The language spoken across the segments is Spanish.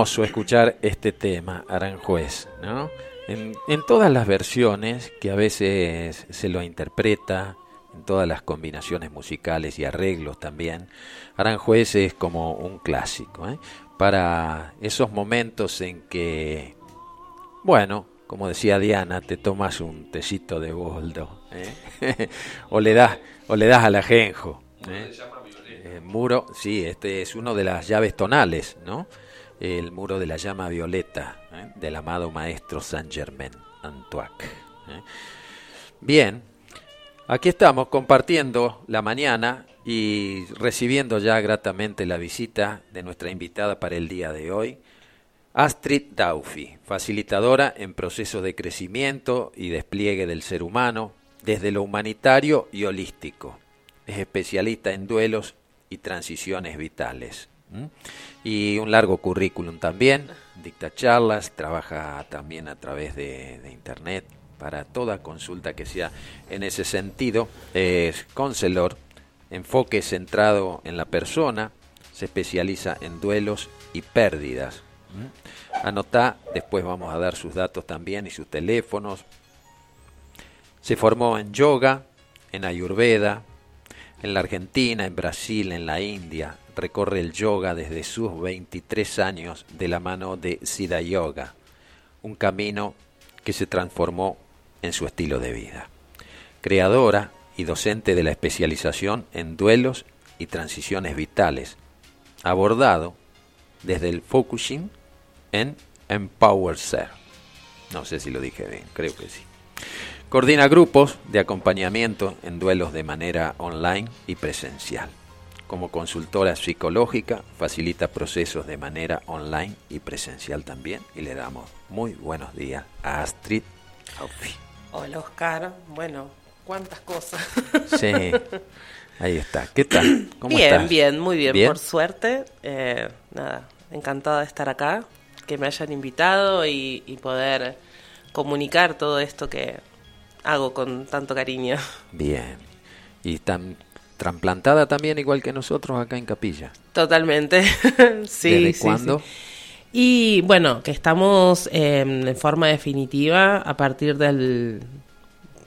hermoso escuchar este tema, Aranjuez, ¿no? En, todas las versiones que a veces se lo interpreta, en todas las combinaciones musicales y arreglos también, Aranjuez es como un clásico, ¿eh? para esos momentos en que, bueno, como decía Diana, te tomas un tecito de boldo, ¿eh? o le das, o le das al ajenjo. ¿eh? muro, sí, este es uno de las llaves tonales, ¿no? El muro de la llama violeta ¿eh? del amado maestro Saint Germain Antoine. ¿eh? Bien, aquí estamos compartiendo la mañana y recibiendo ya gratamente la visita de nuestra invitada para el día de hoy, Astrid Daufi, facilitadora en procesos de crecimiento y despliegue del ser humano desde lo humanitario y holístico. Es especialista en duelos y transiciones vitales. Y un largo currículum también, dicta charlas, trabaja también a través de, internet para toda consulta que sea en ese sentido. Es counselor, enfoque centrado en la persona, se especializa en duelos y pérdidas. Anota, después vamos a dar sus datos también y sus teléfonos. Se formó en yoga, en ayurveda, en la Argentina, en Brasil, en la India, recorre el yoga desde sus 23 años de la mano de Siddha Yoga, un camino que se transformó en su estilo de vida. Creadora y docente de la especialización en duelos y transiciones vitales, abordado desde el focusing en Empower Ser. No sé si lo dije bien, creo que sí. Coordina grupos de acompañamiento en duelos de manera online y presencial. Como consultora psicológica, facilita procesos de manera online y presencial también. Y le damos muy buenos días a Astrid Hola Oscar, bueno, cuántas cosas. Sí, ahí está. ¿Qué tal? ¿Cómo bien, bien, muy bien, por suerte. Eh, nada, encantada de estar acá, que me hayan invitado y poder comunicar todo esto que, hago con tanto cariño. Bien. ¿Y tan trasplantada también igual que nosotros acá en Capilla? Totalmente. sí, ¿Desde cuándo? Y bueno, que estamos en forma definitiva a partir del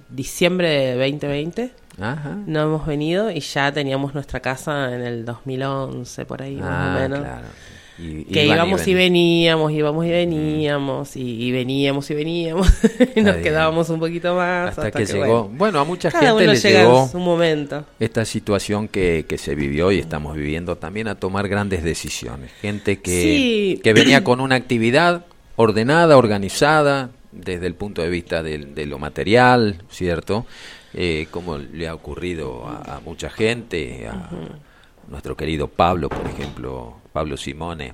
diciembre de 2020. Ajá. No hemos venido y ya teníamos nuestra casa en el 2011, por ahí más o ah, menos. Claro que íbamos y, veníamos, íbamos y veníamos, y, veníamos y veníamos, y nos quedábamos un poquito más. Hasta, que, llegó. Bueno, a mucha gente le llegó un momento. esta situación que, que, se vivió y estamos viviendo también a tomar grandes decisiones. Gente que, que venía con una actividad ordenada, organizada, desde el punto de vista de, lo material, ¿cierto? Eh, como le ha ocurrido a, mucha gente, a nuestro querido Pablo, por ejemplo, Pablo Simone,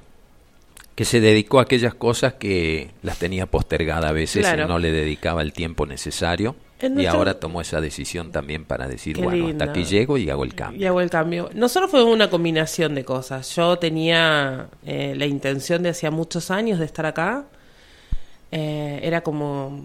que se dedicó a aquellas cosas que las tenía postergadas a veces y no le dedicaba el tiempo necesario. Y ahora tomó esa decisión también para decir, bueno, hasta aquí llego y hago el cambio. Y hago el cambio. Nosotros fue una combinación de cosas. Yo tenía eh, la intención de hacía muchos años de estar acá. Eh, era como,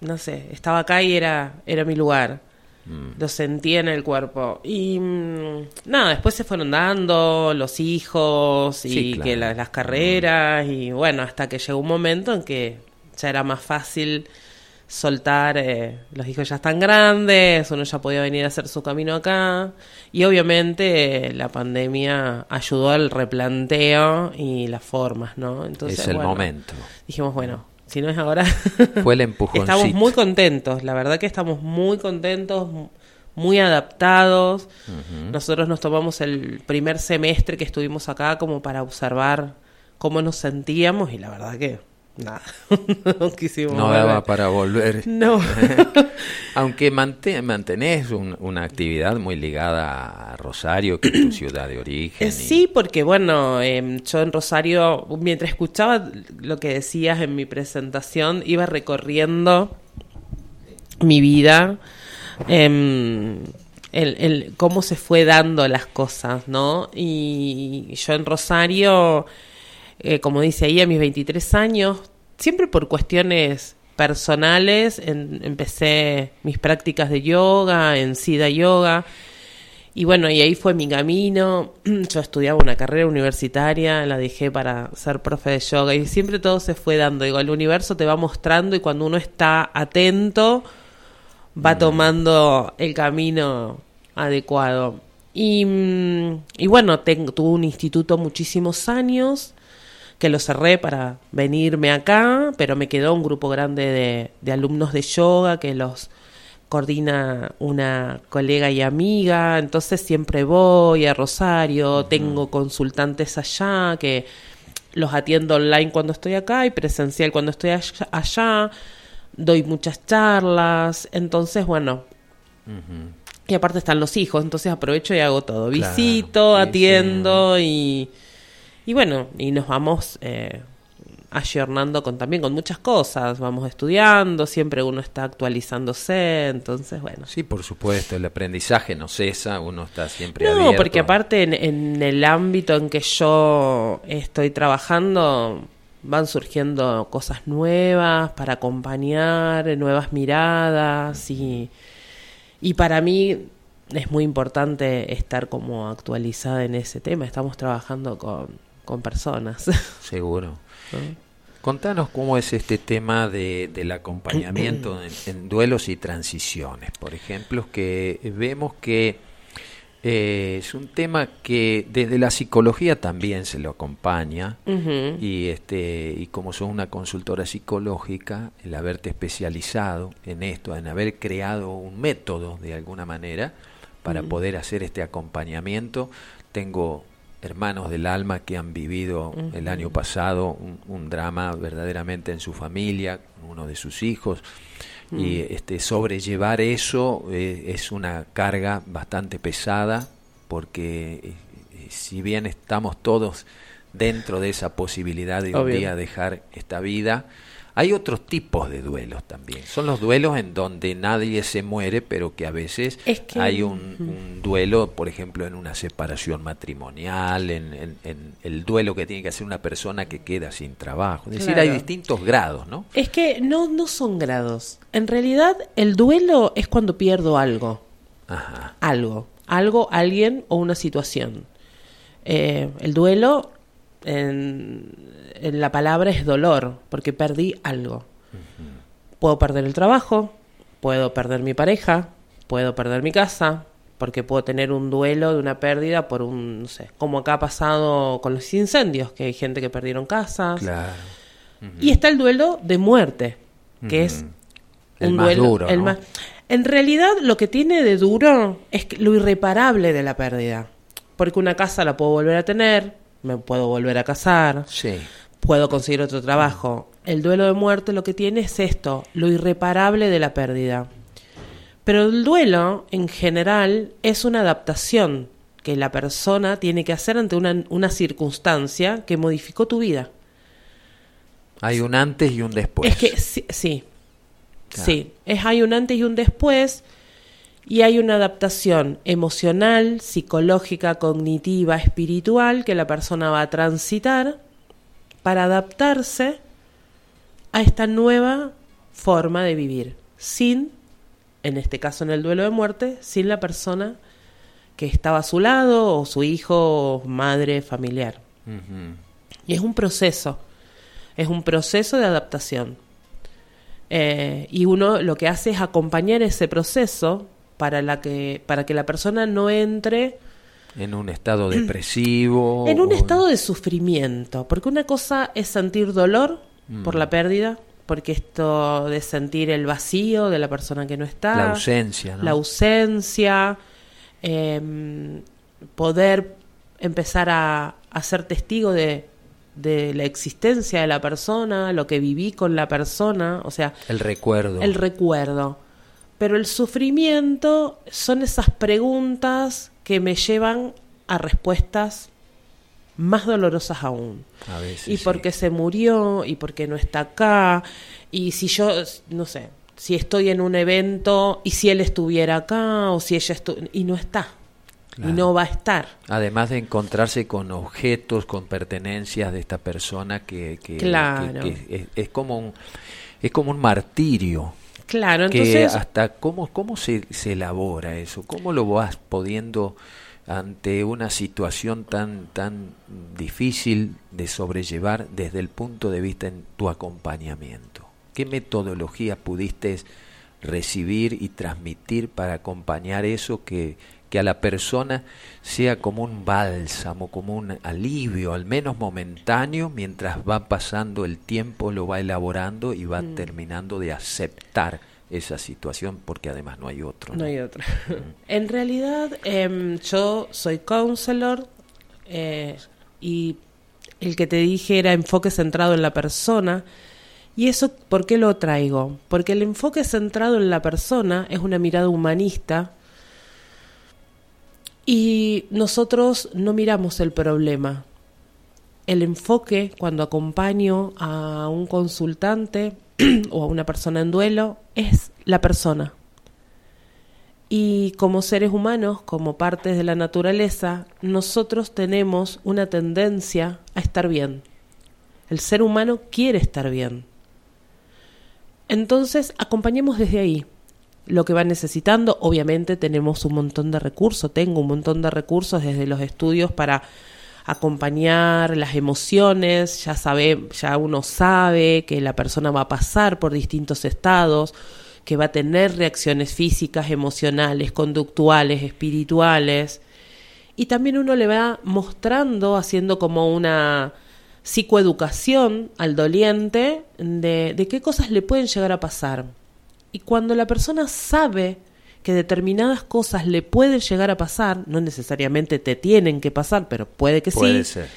no sé, estaba acá y era, era mi lugar. Mm. Lo sentía en el cuerpo. Y mm, nada, después se fueron dando los hijos y que las carreras. Y bueno, hasta que llegó un momento en que ya era más fácil soltar. Eh, los hijos ya están grandes, uno ya podía venir a hacer su camino acá. Y obviamente la pandemia ayudó al replanteo y las formas, ¿no? Entonces, es el momento. Dijimos, bueno si no es ahora. Fue el empujoncito. estamos muy contentos, la verdad que estamos muy contentos, muy adaptados. Nosotros nos tomamos el primer semestre que estuvimos acá como para observar cómo nos sentíamos y la verdad que nada, no quisimos No daba para volver. No. Aunque mantenés una actividad muy ligada a Rosario, que es tu ciudad de origen. Eh, sí, porque bueno, em, yo en Rosario, mientras escuchaba lo que decías en mi presentación, iba recorriendo mi vida. Em, el, cómo se fue dando las cosas, ¿no? Y yo en Rosario eh, como dice ahí, a mis 23 años, siempre por cuestiones personales, empecé mis prácticas de yoga, en SIDA Yoga, y bueno, y ahí fue mi camino. Yo estudiaba una carrera universitaria, la dejé para ser profe de yoga, y siempre todo se fue dando. Digo, el universo te va mostrando, y cuando uno está atento, va mm. tomando el camino adecuado. Y, mm, y bueno, tengo, tuve un instituto muchísimos años que lo cerré para venirme acá, pero me quedó un grupo grande de, alumnos de yoga que los coordina una colega y amiga, entonces siempre voy a Rosario, tengo consultantes allá que los atiendo online cuando estoy acá y presencial cuando estoy allá, doy muchas charlas, entonces bueno. Y aparte están los hijos, entonces aprovecho y hago todo. Visito, atiendo y y bueno, y nos vamos eh, ayornando con, también con muchas cosas, vamos estudiando, siempre uno está actualizándose, entonces bueno. Sí, por supuesto, el aprendizaje no cesa, uno está siempre No, porque aparte en, en el ámbito en que yo estoy trabajando van surgiendo cosas nuevas para acompañar, nuevas miradas y, y para mí es muy importante estar como actualizada en ese tema. Estamos trabajando con con personas. Seguro. Contanos cómo es este tema de, del acompañamiento en, duelos y transiciones, por ejemplo, que vemos que eh, es un tema que desde la psicología también se lo acompaña y este y como sos una consultora psicológica, el haberte especializado en esto, en haber creado un método de alguna manera para poder hacer este acompañamiento, tengo hermanos del alma que han vivido el año pasado un, drama verdaderamente en su familia, uno de sus hijos, y este, sobrellevar eso eh, es una carga bastante pesada, porque eh, eh, si bien estamos todos dentro de esa posibilidad de un día dejar esta vida, hay otros tipos de duelos también. Son los duelos en donde nadie se muere, pero que a veces hay un, duelo, por ejemplo, en una separación matrimonial, en, el duelo que tiene que hacer una persona que queda sin trabajo. Es decir, hay distintos grados, ¿no? Es que no, no son grados. En realidad, el duelo es cuando pierdo algo. Ajá. Algo. Algo, alguien o una situación. Eh, el duelo en, la palabra es dolor, porque perdí algo. Puedo perder el trabajo, puedo perder mi pareja, puedo perder mi casa, porque puedo tener un duelo de una pérdida por un, no sé, como acá ha pasado con los incendios, que hay gente que perdieron casas. Claro. Y está el duelo de muerte, que es el un más duelo, duro. El más... En realidad lo que tiene de duro es lo irreparable de la pérdida, porque una casa la puedo volver a tener, me puedo volver a casar, sí. puedo conseguir otro trabajo. El duelo de muerte lo que tiene es esto, lo irreparable de la pérdida. Pero el duelo, en general, es una adaptación que la persona tiene que hacer ante una, una circunstancia que modificó tu vida. Hay un antes y un después. Es que sí, sí, sí, es hay un antes y un después y hay una adaptación emocional, psicológica, cognitiva, espiritual que la persona va a transitar para adaptarse a esta nueva forma de vivir, sin, en este caso en el duelo de muerte, sin la persona que estaba a su lado o su hijo, madre, familiar. Y es un proceso, es un proceso de adaptación. Eh, y uno lo que hace es acompañar ese proceso para, la que, para que la persona no entre en un estado depresivo. En un estado de sufrimiento, porque una cosa es sentir dolor por la mm. pérdida, porque esto de sentir el vacío de la persona que no está, La ausencia, ¿no? la ausencia, em, poder empezar a, a ser testigo de, de la existencia de la persona, lo que viví con la persona, o sea, El recuerdo. el recuerdo. Pero el sufrimiento son esas preguntas que me llevan a respuestas más dolorosas aún. A veces, y sí. porque se murió, y porque no está acá, y si yo, no sé, si estoy en un evento y si él estuviera acá, o si ella estuviera, y no está, Claro. y no va a estar. Además de encontrarse con objetos, con pertenencias de esta persona que, que- Claro. que- que es, es como un es como un martirio. Claro, que entonces, hasta cómo cómo se, se elabora eso, cómo lo vas pudiendo ante una situación tan tan difícil de sobrellevar desde el punto de vista en tu acompañamiento. ¿Qué metodología pudiste recibir y transmitir para acompañar eso que, que a la persona sea como un bálsamo, como un alivio, al menos momentáneo, mientras va pasando el tiempo, lo va elaborando y va terminando de aceptar esa situación, porque además no hay otro. no hay otra. en realidad, em, yo soy counselor eh, y el que te dije era enfoque centrado en la persona. ¿Y eso por qué lo traigo? Porque el enfoque centrado en la persona es una mirada humanista y nosotros no miramos el problema. El enfoque cuando acompaño a un consultante o a una persona en duelo es la persona. Y como seres humanos, como partes de la naturaleza, nosotros tenemos una tendencia a estar bien. El ser humano quiere estar bien. Entonces, acompañemos desde ahí lo que va necesitando. Obviamente tenemos un montón de recursos, tengo un montón de recursos desde los estudios para acompañar las emociones, ya sabe, ya uno sabe que la persona va a pasar por distintos estados, que va a tener reacciones físicas, emocionales, conductuales, espirituales. Y también uno le va mostrando, haciendo como una psicoeducación al doliente de, de qué cosas le pueden llegar a pasar. Y cuando la persona sabe que determinadas cosas le pueden llegar a pasar, no necesariamente te tienen que pasar, pero puede que Puede sí, ser.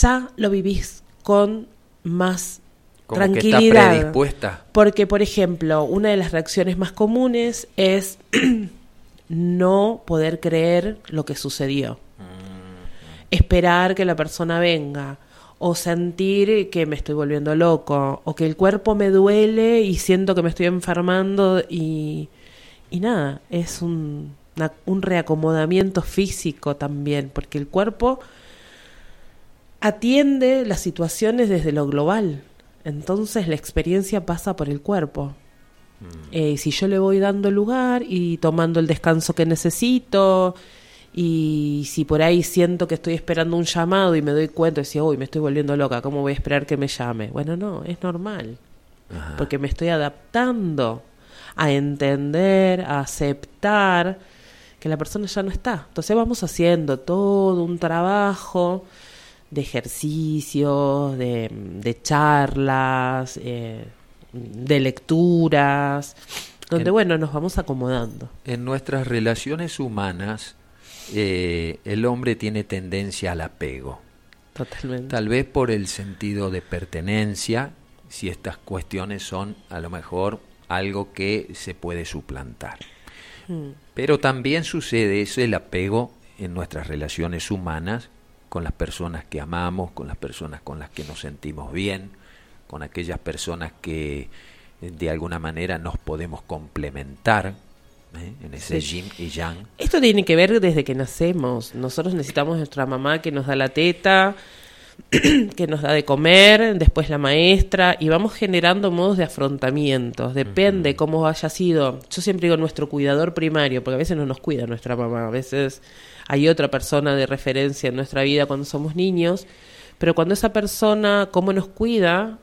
ya lo vivís con más Como que está tranquilidad. predispuesta. Porque, por ejemplo, una de las reacciones más comunes es no poder creer lo que sucedió. Esperar que la persona venga. O sentir que me estoy volviendo loco. O que el cuerpo me duele y siento que me estoy enfermando. Y, y nada, es un, una- un reacomodamiento físico también. Porque el cuerpo atiende las situaciones desde lo global. Entonces la experiencia pasa por el cuerpo. Eh, si yo le voy dando lugar y tomando el descanso que necesito, y si por ahí siento que estoy esperando un llamado y me doy cuenta y decía, uy, me estoy volviendo loca, ¿cómo voy a esperar que me llame? Bueno, no, es normal, Ajá. porque me estoy adaptando a entender, a aceptar que la persona ya no está. Entonces vamos haciendo todo un trabajo de ejercicios, de, de charlas, eh, de lecturas, donde, En- bueno, nos vamos acomodando. En nuestras relaciones humanas, eh, el hombre tiene tendencia al apego. Totalmente. Tal vez por el sentido de pertenencia, si estas cuestiones son a lo mejor algo que se puede suplantar. Mm. Pero también sucede eso, el apego en nuestras relaciones humanas con las personas que amamos, con las personas con las que nos sentimos bien, con aquellas personas que de alguna manera nos podemos complementar ¿eh? en ese Sí. yin y yang. Esto tiene que ver desde que nacemos. Nosotros necesitamos nuestra mamá que nos da la teta, que nos da de comer, después la maestra, y vamos generando modos de afrontamientos. Depende cómo haya sido. Yo siempre digo nuestro cuidador primario, porque a veces no nos cuida nuestra mamá, a veces hay otra persona de referencia en nuestra vida cuando somos niños, pero cuando esa persona, cómo nos cuida,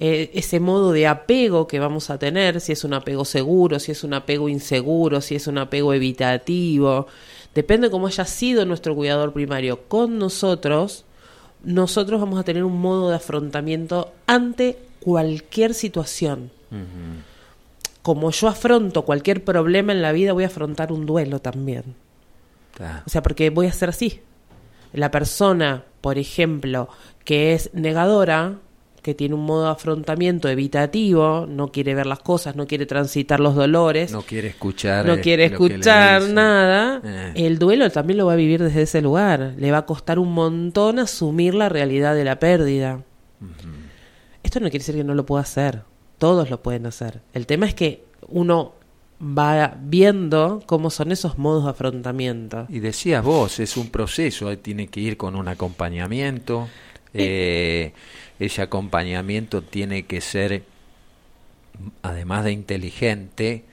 eh, ese modo de apego que vamos a tener, si es un apego seguro, si es un apego inseguro, si es un apego evitativo, depende cómo haya sido nuestro cuidador primario con nosotros, nosotros vamos a tener un modo de afrontamiento ante cualquier situación. Como yo afronto cualquier problema en la vida, voy a afrontar un duelo también. O sea, porque voy a ser así. La persona, por ejemplo, que es negadora, que tiene un modo de afrontamiento evitativo, no quiere ver las cosas, no quiere transitar los dolores, no quiere escuchar, no quiere escuchar nada, eh. el duelo también lo va a vivir desde ese lugar. Le va a costar un montón asumir la realidad de la pérdida. Esto no quiere decir que no lo pueda hacer, todos lo pueden hacer. El tema es que uno va viendo cómo son esos modos de afrontamiento. Y decías vos, es un proceso, tiene que ir con un acompañamiento. Eh, ese acompañamiento tiene que ser, además de inteligente,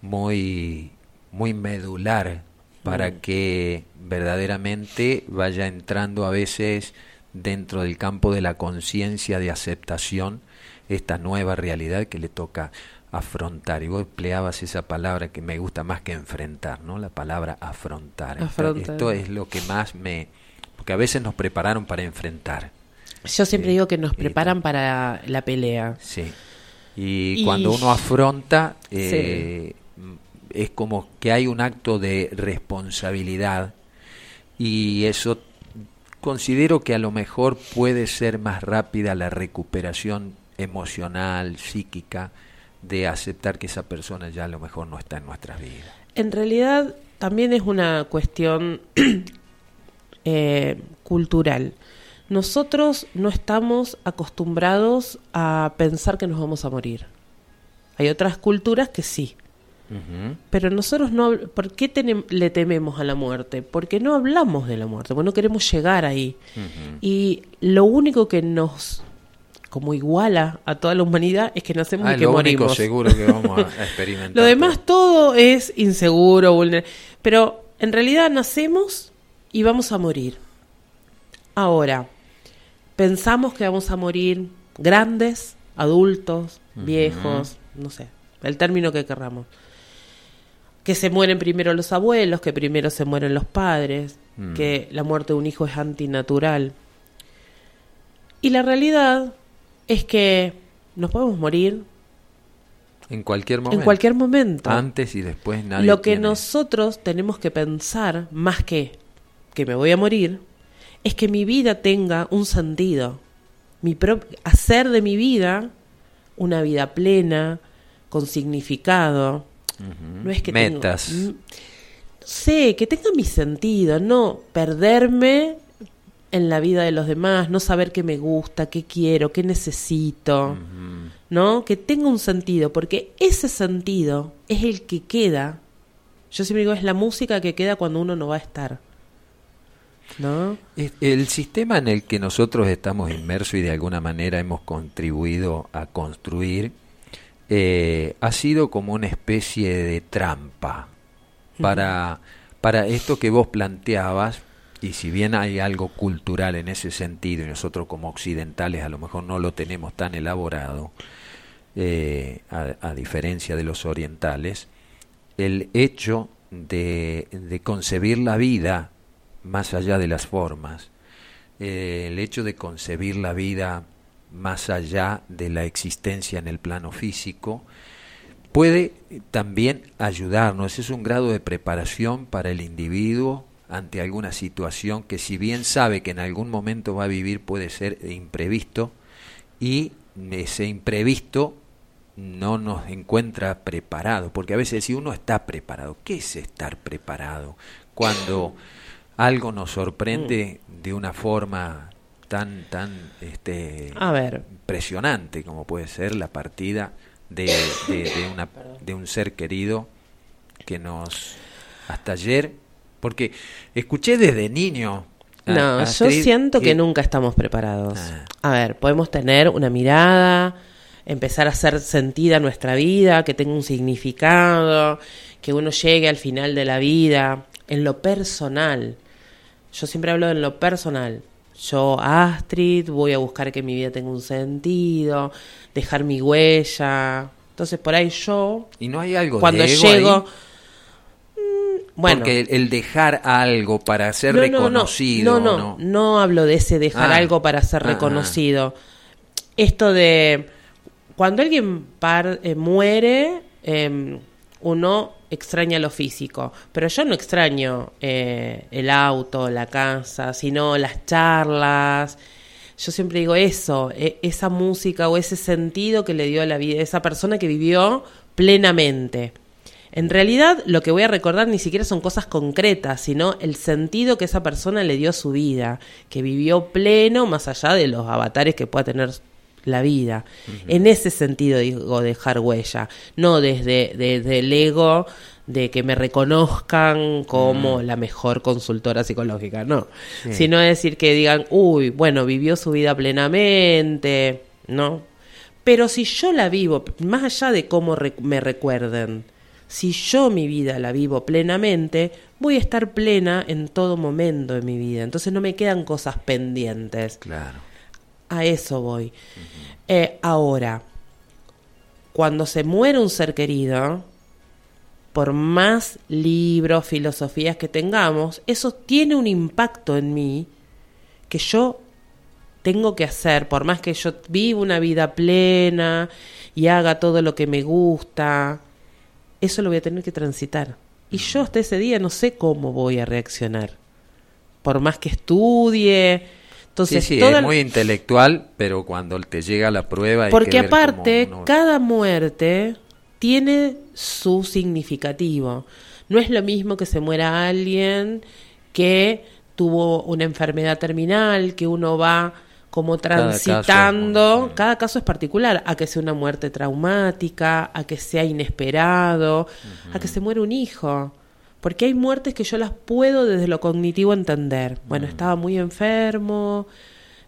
muy, muy medular para mm. que verdaderamente vaya entrando a veces dentro del campo de la conciencia de aceptación esta nueva realidad que le toca afrontar. Y vos empleabas esa palabra que me gusta más que enfrentar, ¿no? La palabra afrontar. Esto es lo que más me... Porque a veces nos prepararon para enfrentar. Yo siempre digo que nos preparan para la pelea. Sí. Y, cuando uno afronta, eh, es como que hay un acto de responsabilidad y eso considero que a lo mejor puede ser más rápida la recuperación emocional, psíquica, de aceptar que esa persona ya a lo mejor no está en nuestras vidas. En realidad también es una cuestión eh, cultural. Nosotros no estamos acostumbrados a pensar que nos vamos a morir. Hay otras culturas que sí. Pero nosotros no... ¿Por qué le tememos a la muerte? Porque no hablamos de la muerte, porque no queremos llegar ahí. Y lo único que nos como iguala a toda la humanidad es que nacemos ah, y que lo Único seguro que vamos a experimentar. lo demás todo es inseguro, vulnerable. Pero en realidad nacemos y vamos a morir. Ahora, pensamos que vamos a morir grandes, adultos, viejos, no sé, el término que querramos. Que se mueren primero los abuelos, que primero se mueren los padres, mm. que la muerte de un hijo es antinatural. Y la realidad es que nos podemos morir en cualquier momento. En cualquier momento. Antes y después nadie. Lo que nosotros tenemos que pensar, más que que me voy a morir, es que mi vida tenga un sentido. Mi hacer de mi vida una vida plena, con significado. No es que Metas. no sé, que tenga mi sentido, no perderme en la vida de los demás, no saber qué me gusta, qué quiero, qué necesito, ¿no? Que tenga un sentido, porque ese sentido es el que queda. Yo siempre digo, es la música que queda cuando uno no va a estar. ¿No? El sistema en el que nosotros estamos inmersos y de alguna manera hemos contribuido a construir eh, ha sido como una especie de trampa para, para esto que vos planteabas, y si bien hay algo cultural en ese sentido y nosotros como occidentales a lo mejor no lo tenemos tan elaborado, eh, a, diferencia de los orientales, el hecho de, de concebir la vida más allá de las formas, eh, el hecho de concebir la vida más allá de la existencia en el plano físico, puede también ayudarnos. Es un grado de preparación para el individuo ante alguna situación que si bien sabe que en algún momento va a vivir puede ser imprevisto y ese imprevisto no nos encuentra preparado, porque a veces si uno está preparado, ¿qué es estar preparado? Cuando algo nos sorprende mm. de una forma tan tan este a ver. impresionante como puede ser la partida de, de, una, de un ser querido que nos hasta ayer porque escuché desde niño no, yo siento que, nunca estamos preparados. Ah. A ver, podemos tener una mirada, empezar a hacer sentida nuestra vida, que tenga un significado, que uno llegue al final de la vida, en lo personal. Yo siempre hablo en lo personal. Yo, Astrid, voy a buscar que mi vida tenga un sentido, dejar mi huella. Entonces, por ahí yo. Y no hay algo Cuando llego. Mm, bueno, Porque el, dejar algo para ser reconocido. No, no, no, no, hablo de ese dejar ah. algo para ser ah, ah. reconocido. Esto de cuando alguien par, eh, muere, em, uno extraña lo físico, pero yo no extraño eh, el auto, la casa, sino las charlas. Yo siempre digo eso, e, esa música o ese sentido que le dio a la vida, esa persona que vivió plenamente. En realidad lo que voy a recordar ni siquiera son cosas concretas, sino el sentido que esa persona le dio a su vida, que vivió pleno más allá de los avatares que pueda tener la vida. En ese sentido digo dejar huella, no desde, desde el ego de que me reconozcan como la mejor consultora psicológica, no, sino decir que digan, uy, bueno, vivió su vida plenamente, ¿no? Pero si yo la vivo, más allá de cómo me recuerden, si yo mi vida la vivo plenamente, voy a estar plena en todo momento de mi vida. Entonces no me quedan cosas pendientes. Claro. A eso voy. Eh, ahora, cuando se muere un ser querido, por más libros, filosofías que tengamos, eso tiene un impacto en mí que yo tengo que hacer, por más que yo viva una vida plena y haga todo lo que me gusta, eso lo voy a tener que transitar. Y yo hasta ese día no sé cómo voy a reaccionar. Por más que estudie, sí, sí, es muy intelectual, pero cuando te llega la prueba... Porque aparte, cada muerte tiene su significativo. No es lo mismo que se muera alguien que tuvo una enfermedad terminal, que uno va como transitando, cada caso, es particular, a que sea una muerte traumática, a que sea inesperado, a que se muera un hijo. Porque hay muertes que yo las puedo desde lo cognitivo entender. Bueno, mm. estaba muy enfermo,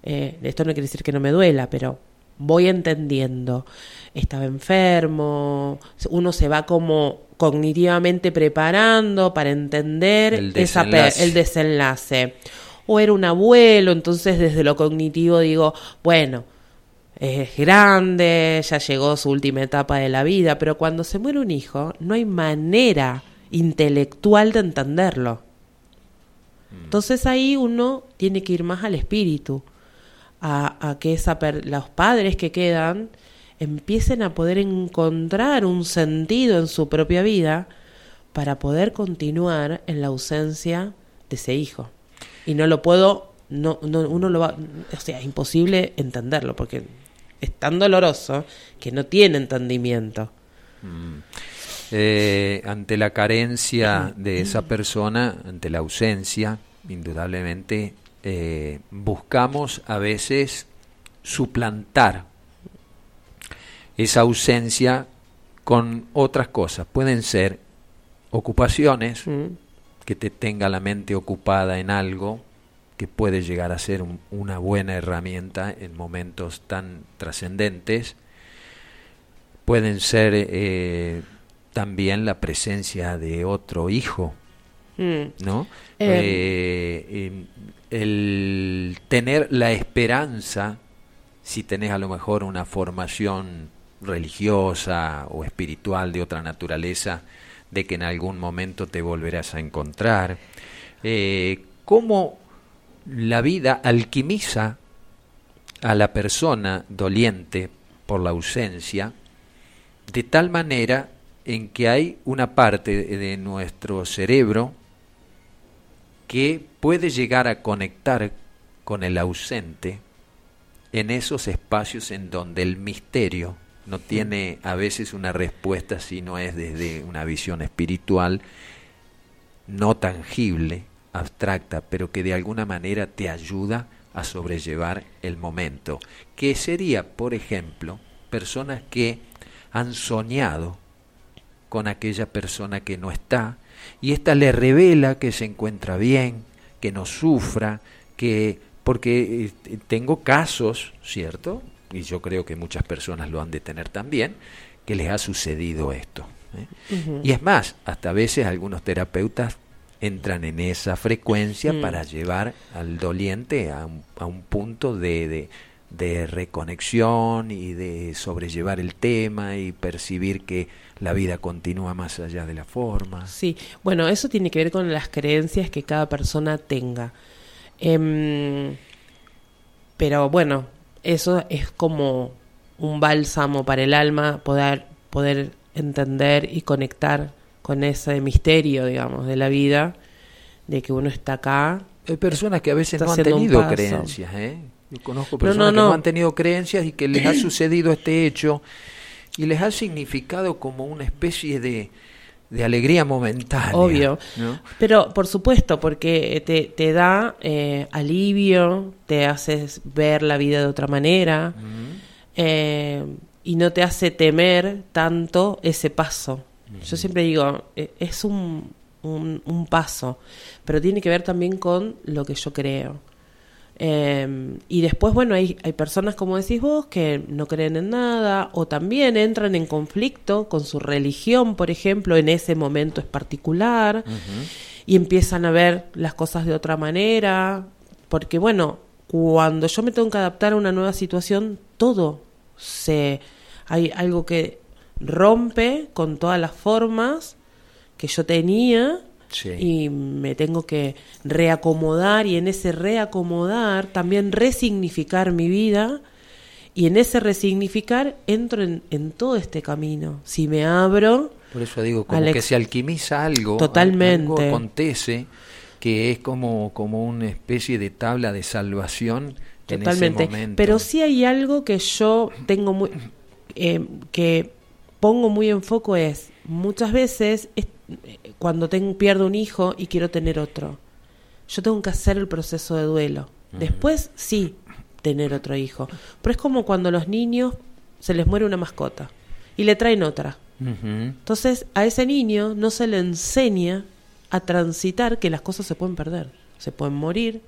eh, esto no quiere decir que no me duela, pero voy entendiendo. Estaba enfermo, uno se va como cognitivamente preparando para entender el desenlace. el desenlace. O era un abuelo, entonces desde lo cognitivo digo, bueno, es grande, ya llegó su última etapa de la vida, pero cuando se muere un hijo, no hay manera intelectual de entenderlo. Mm. Entonces ahí uno tiene que ir más al espíritu, a, que esa los padres que quedan empiecen a poder encontrar un sentido en su propia vida para poder continuar en la ausencia de ese hijo. Y no lo puedo, no, no, uno lo va, o sea, es imposible entenderlo porque es tan doloroso que no tiene entendimiento. Mm. Eh, ante la carencia de esa persona, ante la ausencia, indudablemente, eh, buscamos a veces suplantar esa ausencia con otras cosas. Pueden ser ocupaciones, mm. que te tenga la mente ocupada en algo, que puede llegar a ser una buena herramienta en momentos tan trascendentes. Pueden ser eh, también la presencia de otro hijo, mm. ¿no? Eh, eh, el tener la esperanza, si tenés a lo mejor una formación religiosa o espiritual de otra naturaleza, de que en algún momento te volverás a encontrar, eh, cómo la vida alquimiza a la persona doliente por la ausencia, de tal manera en que hay una parte de nuestro cerebro que puede llegar a conectar con el ausente en esos espacios en donde el misterio no tiene a veces una respuesta si no es desde una visión espiritual no tangible, abstracta, pero que de alguna manera te ayuda a sobrellevar el momento, que sería, por ejemplo, personas que han soñado con aquella persona que no está, y ésta le revela que se encuentra bien, que no sufra, que porque eh, tengo casos, ¿cierto? Y yo creo que muchas personas lo han de tener también, que les ha sucedido esto. ¿eh? Y es más, hasta a veces algunos terapeutas entran en esa frecuencia mm. para llevar al doliente a un, a un punto de, de reconexión y de sobrellevar el tema y percibir que la vida continúa más allá de la forma. Sí, bueno, eso tiene que ver con las creencias que cada persona tenga. Em, pero bueno, eso es como un bálsamo para el alma poder, poder entender y conectar con ese misterio, digamos, de la vida, de que uno está acá. Hay personas que a veces no han tenido creencias, ¿eh? Yo conozco personas que no han tenido creencias y que les ha sucedido este hecho y les ha significado como una especie de, de alegría momentánea. Obvio. Pero por supuesto, porque te, te da eh, alivio, te haces ver la vida de otra manera eh, y no te hace temer tanto ese paso. Yo siempre digo, e, es un, un, un, paso, pero tiene que ver también con lo que yo creo. Eh, y después, bueno, hay, hay personas, como decís vos, que no creen en nada o también entran en conflicto con su religión, por ejemplo, en ese momento es particular y empiezan a ver las cosas de otra manera, porque bueno, cuando yo me tengo que adaptar a una nueva situación, todo se... Hay algo que rompe con todas las formas que yo tenía y me tengo que reacomodar y en ese reacomodar también resignificar mi vida y en ese resignificar entro en, en todo este camino. Si me abro... Por eso digo, como que se alquimiza algo, totalmente. algo acontece que es como, como una especie de tabla de salvación Totalmente. en ese momento. Pero sí hay algo que yo tengo muy... Eh, que pongo muy en foco es, muchas veces cuando tengo, pierdo un hijo y quiero tener otro, yo tengo que hacer el proceso de duelo. Después sí, tener otro hijo. Pero es como cuando a los niños se les muere una mascota y le traen otra. Entonces a ese niño no se le enseña a transitar que las cosas se pueden perder, se pueden morir.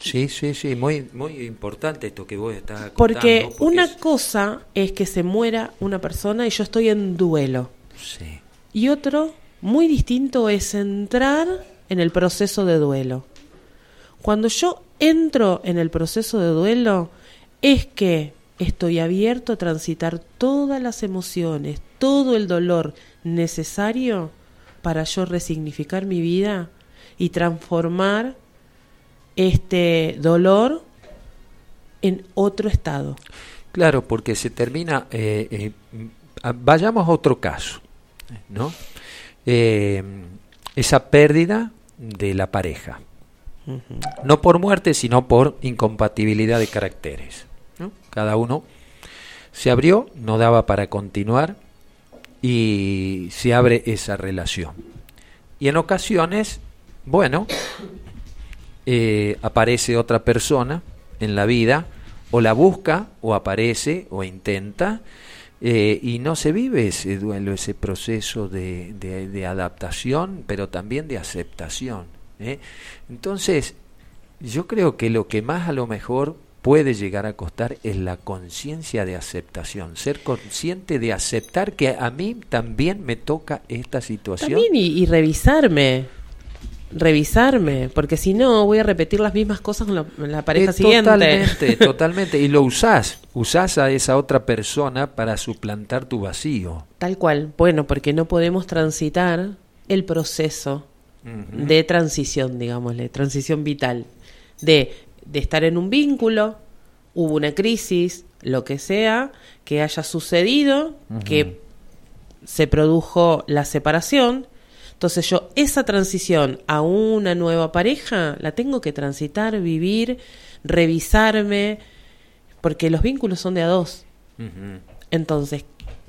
Sí, sí, sí, muy, muy importante esto que vos estás Porque, una cosa es que se muera una persona y yo estoy en duelo. Sí. Y otro, muy distinto, es entrar en el proceso de duelo. Cuando yo entro en el proceso de duelo, es que estoy abierto a transitar todas las emociones, todo el dolor necesario para yo resignificar mi vida y transformar este dolor en otro estado. Claro, porque se termina, eh, eh, vayamos a otro caso, ¿no? Eh, esa pérdida de la pareja, no por muerte, sino por incompatibilidad de caracteres. Cada uno se abrió, no daba para continuar y se abre esa relación. Y en ocasiones, bueno, eh, aparece otra persona en la vida, o la busca, o aparece, o intenta, eh, y no se vive ese duelo, ese proceso de, de, adaptación, pero también de aceptación. ¿eh? Entonces, yo creo que lo que más a lo mejor puede llegar a costar es la conciencia de aceptación, ser consciente de aceptar que a mí también me toca esta situación. Y revisarme, revisarme, porque si no voy a repetir las mismas cosas con la, pareja siguiente. Totalmente, totalmente. Y lo usás, usás a esa otra persona para suplantar tu vacío. Tal cual. Bueno, porque no podemos transitar el proceso de transición, digámosle, transición vital, de, de estar en un vínculo, hubo una crisis, lo que sea, que haya sucedido, que se produjo la separación, entonces yo esa transición a una nueva pareja la tengo que transitar, vivir, revisarme, porque los vínculos son de a dos. Entonces,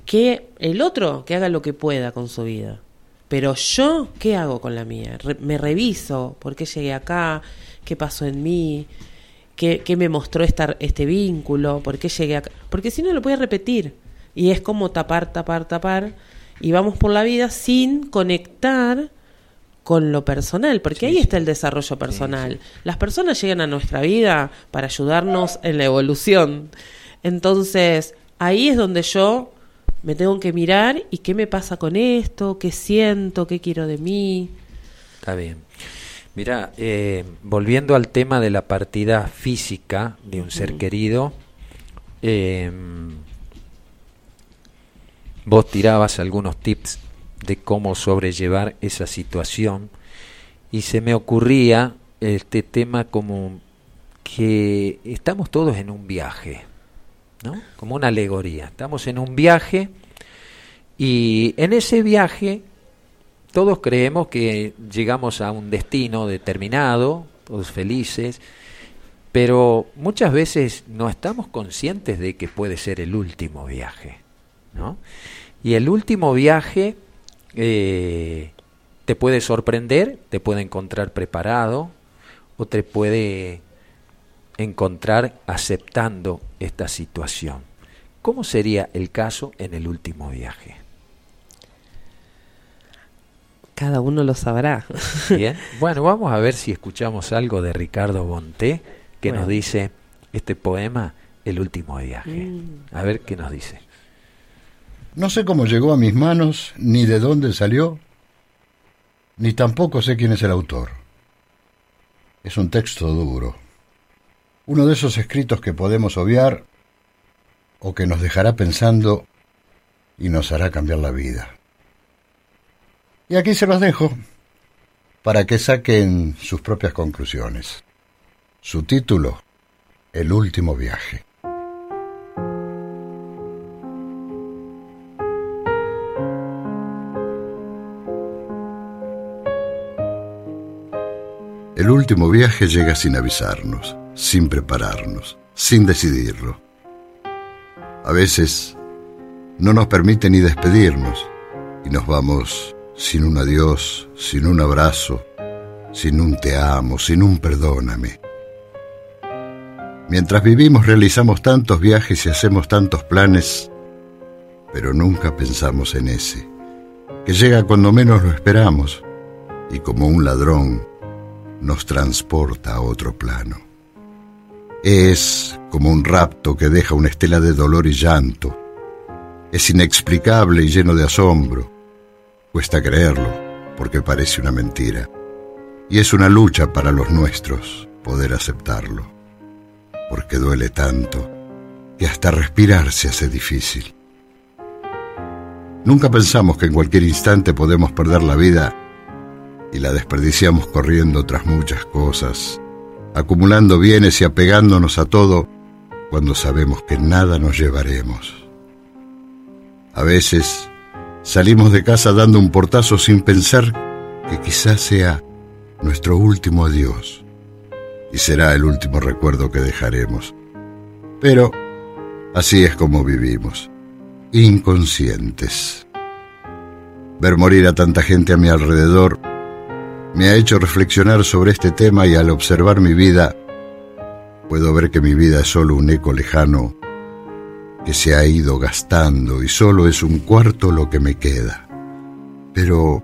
que el otro que haga lo que pueda con su vida. Pero yo, ¿qué hago con la mía? me reviso, ¿por qué llegué acá? ¿Qué pasó en mí? ¿Qué, qué me mostró este vínculo? ¿Por qué llegué acá? Porque si no lo voy a repetir. Y es como tapar, tapar, tapar y vamos por la vida sin conectar con lo personal, porque ahí está el desarrollo personal. Las personas llegan a nuestra vida para ayudarnos en la evolución. Entonces, ahí es donde yo me tengo que mirar y qué me pasa con esto, qué siento, qué quiero de mí. Está bien. Mira, eh, volviendo al tema de la partida física de un ser querido, eh, Vos tirabas algunos tips de cómo sobrellevar esa situación y se me ocurría este tema como que estamos todos en un viaje, ¿no? Como una alegoría. Estamos en un viaje y en ese viaje todos creemos que llegamos a un destino determinado, todos felices, pero muchas veces no estamos conscientes de que puede ser el último viaje, ¿no? Y el último viaje eh, te puede sorprender, te puede encontrar preparado o te puede encontrar aceptando esta situación. ¿Cómo sería el caso en el último viaje? Cada uno lo sabrá. Bien. Bueno, vamos a ver si escuchamos algo de Ricardo Bonté que nos dice este poema El último viaje. Mm. A ver qué nos dice. No sé cómo llegó a mis manos, ni de dónde salió, ni tampoco sé quién es el autor. Es un texto duro, uno de esos escritos que podemos obviar o que nos dejará pensando y nos hará cambiar la vida. Y aquí se los dejo para que saquen sus propias conclusiones. Su título, El último viaje. El último viaje llega sin avisarnos, sin prepararnos, sin decidirlo. A veces no nos permite ni despedirnos y nos vamos sin un adiós, sin un abrazo, sin un te amo, sin un perdóname. Mientras vivimos realizamos tantos viajes y hacemos tantos planes, pero nunca pensamos en ese, que llega cuando menos lo esperamos y como un ladrón nos transporta a otro plano. Es como un rapto que deja una estela de dolor y llanto. Es inexplicable y lleno de asombro Cuesta creerlo, porque parece una mentira. Y es una lucha para los nuestros poder aceptarlo, porque duele tanto que hasta respirar se hace difícil. Nunca pensamos que en cualquier instante podemos perder la vida y la desperdiciamos corriendo tras muchas cosas, acumulando bienes y apegándonos a todo cuando sabemos que nada nos llevaremos. A veces Salimos de casa dando un portazo sin pensar que quizás sea nuestro último adiós y será el último recuerdo que dejaremos. Pero así es como vivimos, inconscientes. Ver morir a tanta gente a mi alrededor me ha hecho reflexionar sobre este tema y al observar mi vida, puedo ver que mi vida es solo un eco lejano que se ha ido gastando y solo es un cuarto lo que me queda. Pero,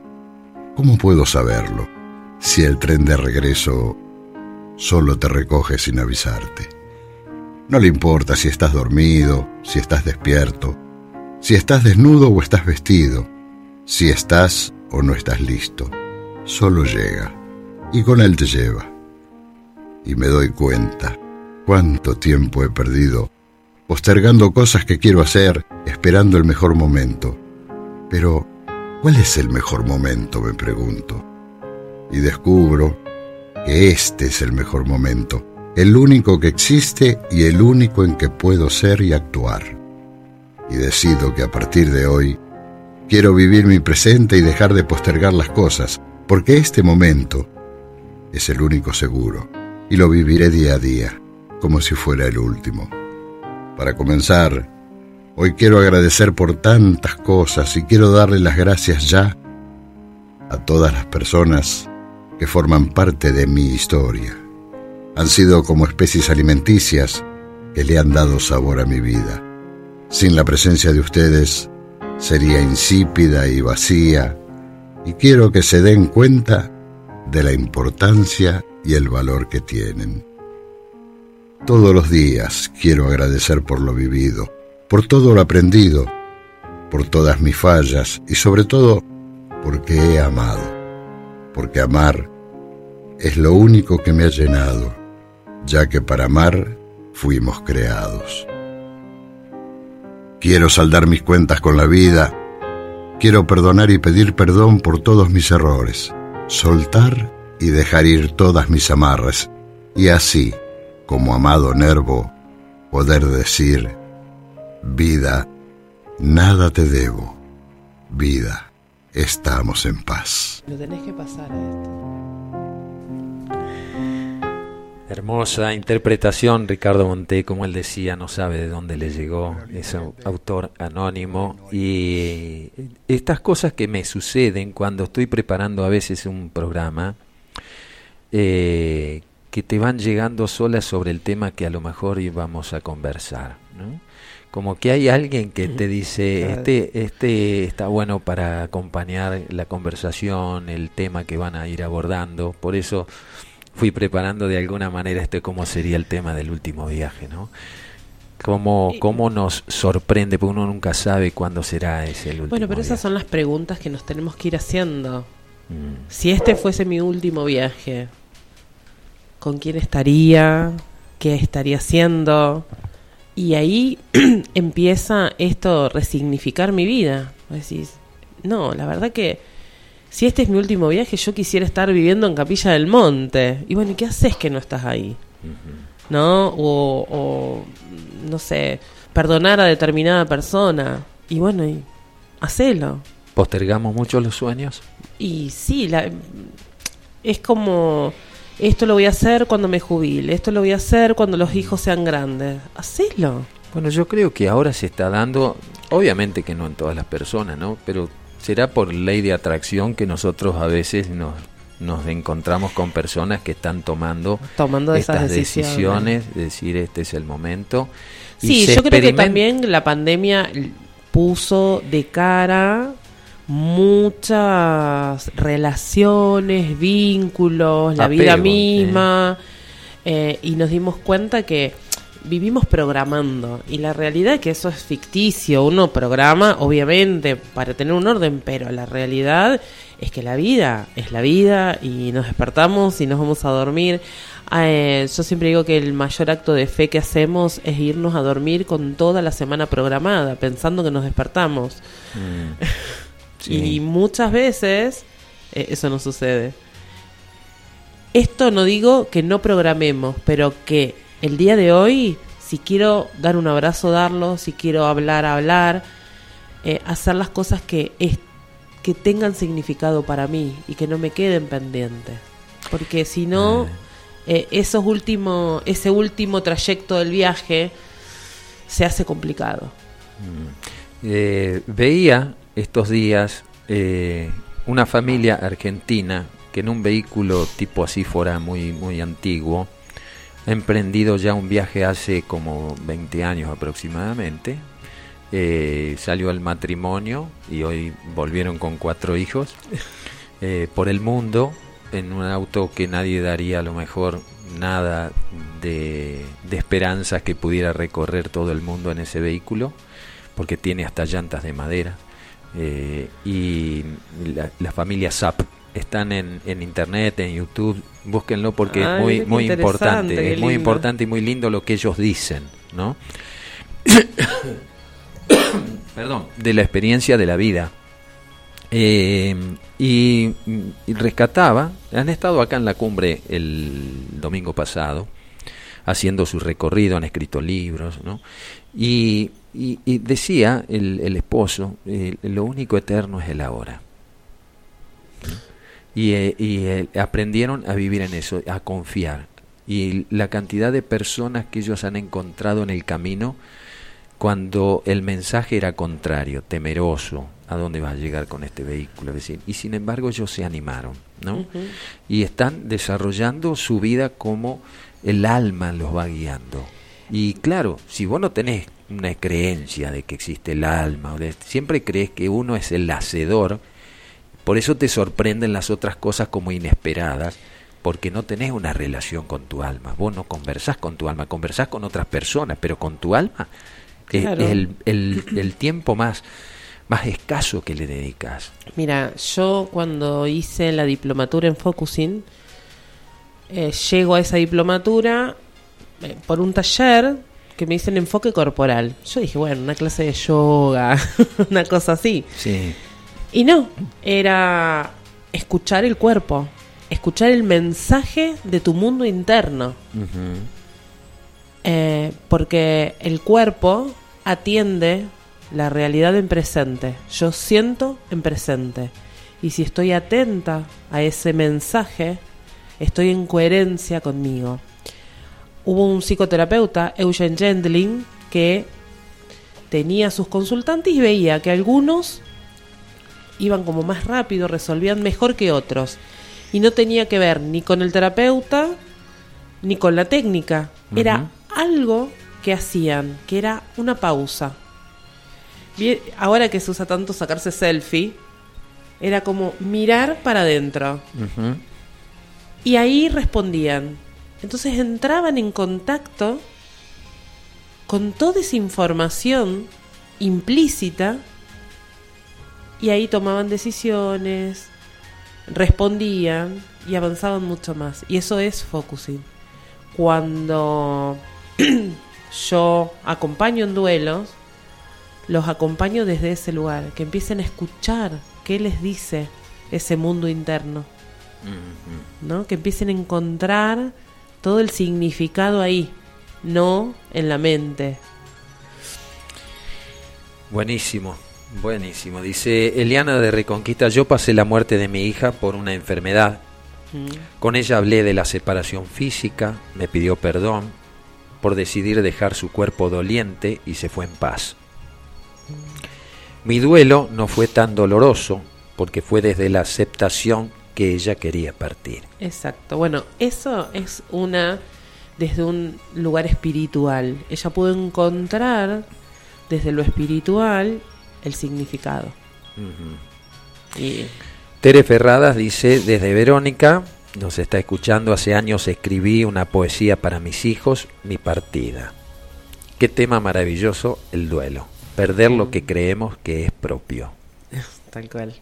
¿cómo puedo saberlo si el tren de regreso solo te recoge sin avisarte? No le importa si estás dormido, si estás despierto, si estás desnudo o estás vestido, si estás o no estás listo. Solo llega y con él te lleva. Y me doy cuenta cuánto tiempo he perdido postergando cosas que quiero hacer, esperando el mejor momento. Pero, ¿cuál es el mejor momento? me pregunto. Y descubro que este es el mejor momento, el único que existe y el único en que puedo ser y actuar. Y decido que a partir de hoy quiero vivir mi presente y dejar de postergar las cosas, porque este momento es el único seguro, y lo viviré día a día, como si fuera el último. Para comenzar, hoy quiero agradecer por tantas cosas y quiero darle las gracias ya a todas las personas que forman parte de mi historia. Han sido como especies alimenticias que le han dado sabor a mi vida. Sin la presencia de ustedes sería insípida y vacía y quiero que se den cuenta de la importancia y el valor que tienen. Todos los días quiero agradecer por lo vivido, por todo lo aprendido, por todas mis fallas y sobre todo porque he amado, porque amar es lo único que me ha llenado, ya que para amar fuimos creados. Quiero saldar mis cuentas con la vida, quiero perdonar y pedir perdón por todos mis errores, soltar y dejar ir todas mis amarras, y así como amado Nervo, poder decir, Vida, nada te debo. Vida, estamos en paz. Tenés que pasar a esto. Hermosa interpretación, Ricardo Monté, como él decía, no sabe de dónde le llegó, es au- autor anónimo. Y estas cosas que me suceden cuando estoy preparando a veces un programa, eh, que te van llegando solas sobre el tema que a lo mejor íbamos a conversar, ¿no? Como que hay alguien que te dice, este, este está bueno para acompañar la conversación, el tema que van a ir abordando, por eso fui preparando de alguna manera este cómo sería el tema del último viaje, ¿no? Cómo, cómo nos sorprende, porque uno nunca sabe cuándo será ese el último Bueno, pero esas viaje. son las preguntas que nos tenemos que ir haciendo. Mm. Si este fuese mi último viaje, ¿con quién estaría? ¿Qué estaría haciendo? Y ahí empieza esto resignificar mi vida. Decís, no, la verdad que si este es mi último viaje, yo quisiera estar viviendo en Capilla del Monte. Y bueno, ¿y qué haces que no estás ahí? ¿No? O, o, no sé, perdonar a determinada persona. Y bueno, y hacelo. ¿Postergamos mucho los sueños? Y sí, la, es como, esto lo voy a hacer cuando me jubile, esto lo voy a hacer cuando los hijos sean grandes. Hacelo. Bueno, yo creo que ahora se está dando, obviamente que no en todas las personas, ¿no? Pero será por ley de atracción que nosotros a veces nos, nos encontramos con personas que están tomando Tomando esas estas decisiones. decisiones, decir este es el momento. Sí, yo creo que también la pandemia puso de cara muchas relaciones, vínculos, la vida Apego, misma, eh, y nos dimos cuenta que vivimos programando y la realidad es que eso es ficticio, uno programa obviamente para tener un orden, pero la realidad es que la vida es la vida y nos despertamos y nos vamos a dormir. Eh, yo siempre digo que el mayor acto de fe que hacemos es irnos a dormir con toda la semana programada, pensando que nos despertamos. Mm. Y muchas veces eh, eso no sucede. Esto no digo que no programemos, pero que el día de hoy, si quiero dar un abrazo, darlo, si quiero hablar, hablar, eh, hacer las cosas que, es, que tengan significado para mí y que no me queden pendientes. Porque si no, eh, esos último, ese último trayecto del viaje se hace complicado. Eh, veía estos días una familia argentina que en un vehículo tipo así fuera muy, muy antiguo emprendido ya un viaje hace como 20 años aproximadamente. Eh, salió al matrimonio y hoy volvieron con cuatro hijos eh, por el mundo en un auto que nadie daría a lo mejor nada de, de esperanzas que pudiera recorrer todo el mundo en ese vehículo porque tiene hasta llantas de madera. Eh, y la, la familia Zap están en, en internet, en YouTube, búsquenlo porque Ay, es muy, muy importante, es muy lindo. importante y muy lindo lo que ellos dicen, ¿no? Perdón, de la experiencia de la vida. Eh, y, y rescataba, han estado acá en la cumbre el domingo pasado, haciendo su recorrido, han escrito libros, ¿no? Y, y- y decía el, el esposo, eh, lo único eterno es el ahora. Y, eh, y, eh, aprendieron a vivir en eso, a confiar. Y la cantidad de personas que ellos han encontrado en el camino cuando el mensaje era contrario, temeroso, a dónde vas a llegar con este vehículo, es decir, y sin embargo ellos se animaron, ¿no? Y están desarrollando su vida como el alma los va guiando. Y claro, si vos no tenés una creencia de que existe el alma, o de- siempre crees que uno es el hacedor, por eso te sorprenden las otras cosas como inesperadas, porque no tenés una relación con tu alma. Vos no conversás con tu alma, conversás con otras personas, pero con tu alma es- Claro. es el, el- el tiempo más, más escaso que le dedicas. Mira, yo cuando hice la diplomatura en Focusing, eh, llego a esa diplomatura eh, por un taller que me dicen enfoque corporal. Yo dije, bueno, una clase de yoga, una cosa así. Sí. Y no, era escuchar el cuerpo, escuchar el mensaje de tu mundo interno. Eh, porque el cuerpo atiende la realidad en presente. Yo siento en presente. Y si estoy atenta a ese mensaje, estoy en coherencia conmigo. Hubo un psicoterapeuta, Eugene Gendling, que tenía sus consultantes y veía que algunos iban como más rápido, resolvían mejor que otros. Y no tenía que ver ni con el terapeuta ni con la técnica. Era algo que hacían, que era una pausa. ahora que se usa tanto sacarse selfie, era como mirar para adentro. Y ahí respondían. Entonces entraban en contacto con toda esa información implícita y ahí tomaban decisiones, respondían y avanzaban mucho más. Y eso es focusing. Cuando yo acompaño en duelos, los acompaño desde ese lugar, que empiecen a escuchar qué les dice ese mundo interno. ¿No? Que empiecen a encontrar todo el significado ahí, no en la mente. Buenísimo, buenísimo. Dice Eliana de Reconquista, yo pasé la muerte de mi hija por una enfermedad. Mm. Con ella hablé de la separación física, me pidió perdón por decidir dejar su cuerpo doliente y se fue en paz. Mi duelo no fue tan doloroso porque fue desde la aceptación que ella quería partir. Exacto. Bueno, eso es una desde un lugar espiritual. Ella pudo encontrar desde lo espiritual el significado. y... Tere Ferradas dice, desde Verónica, nos está escuchando, hace años escribí una poesía para mis hijos, mi partida. Qué tema maravilloso el duelo, perder lo que creemos que es propio. Tal cual.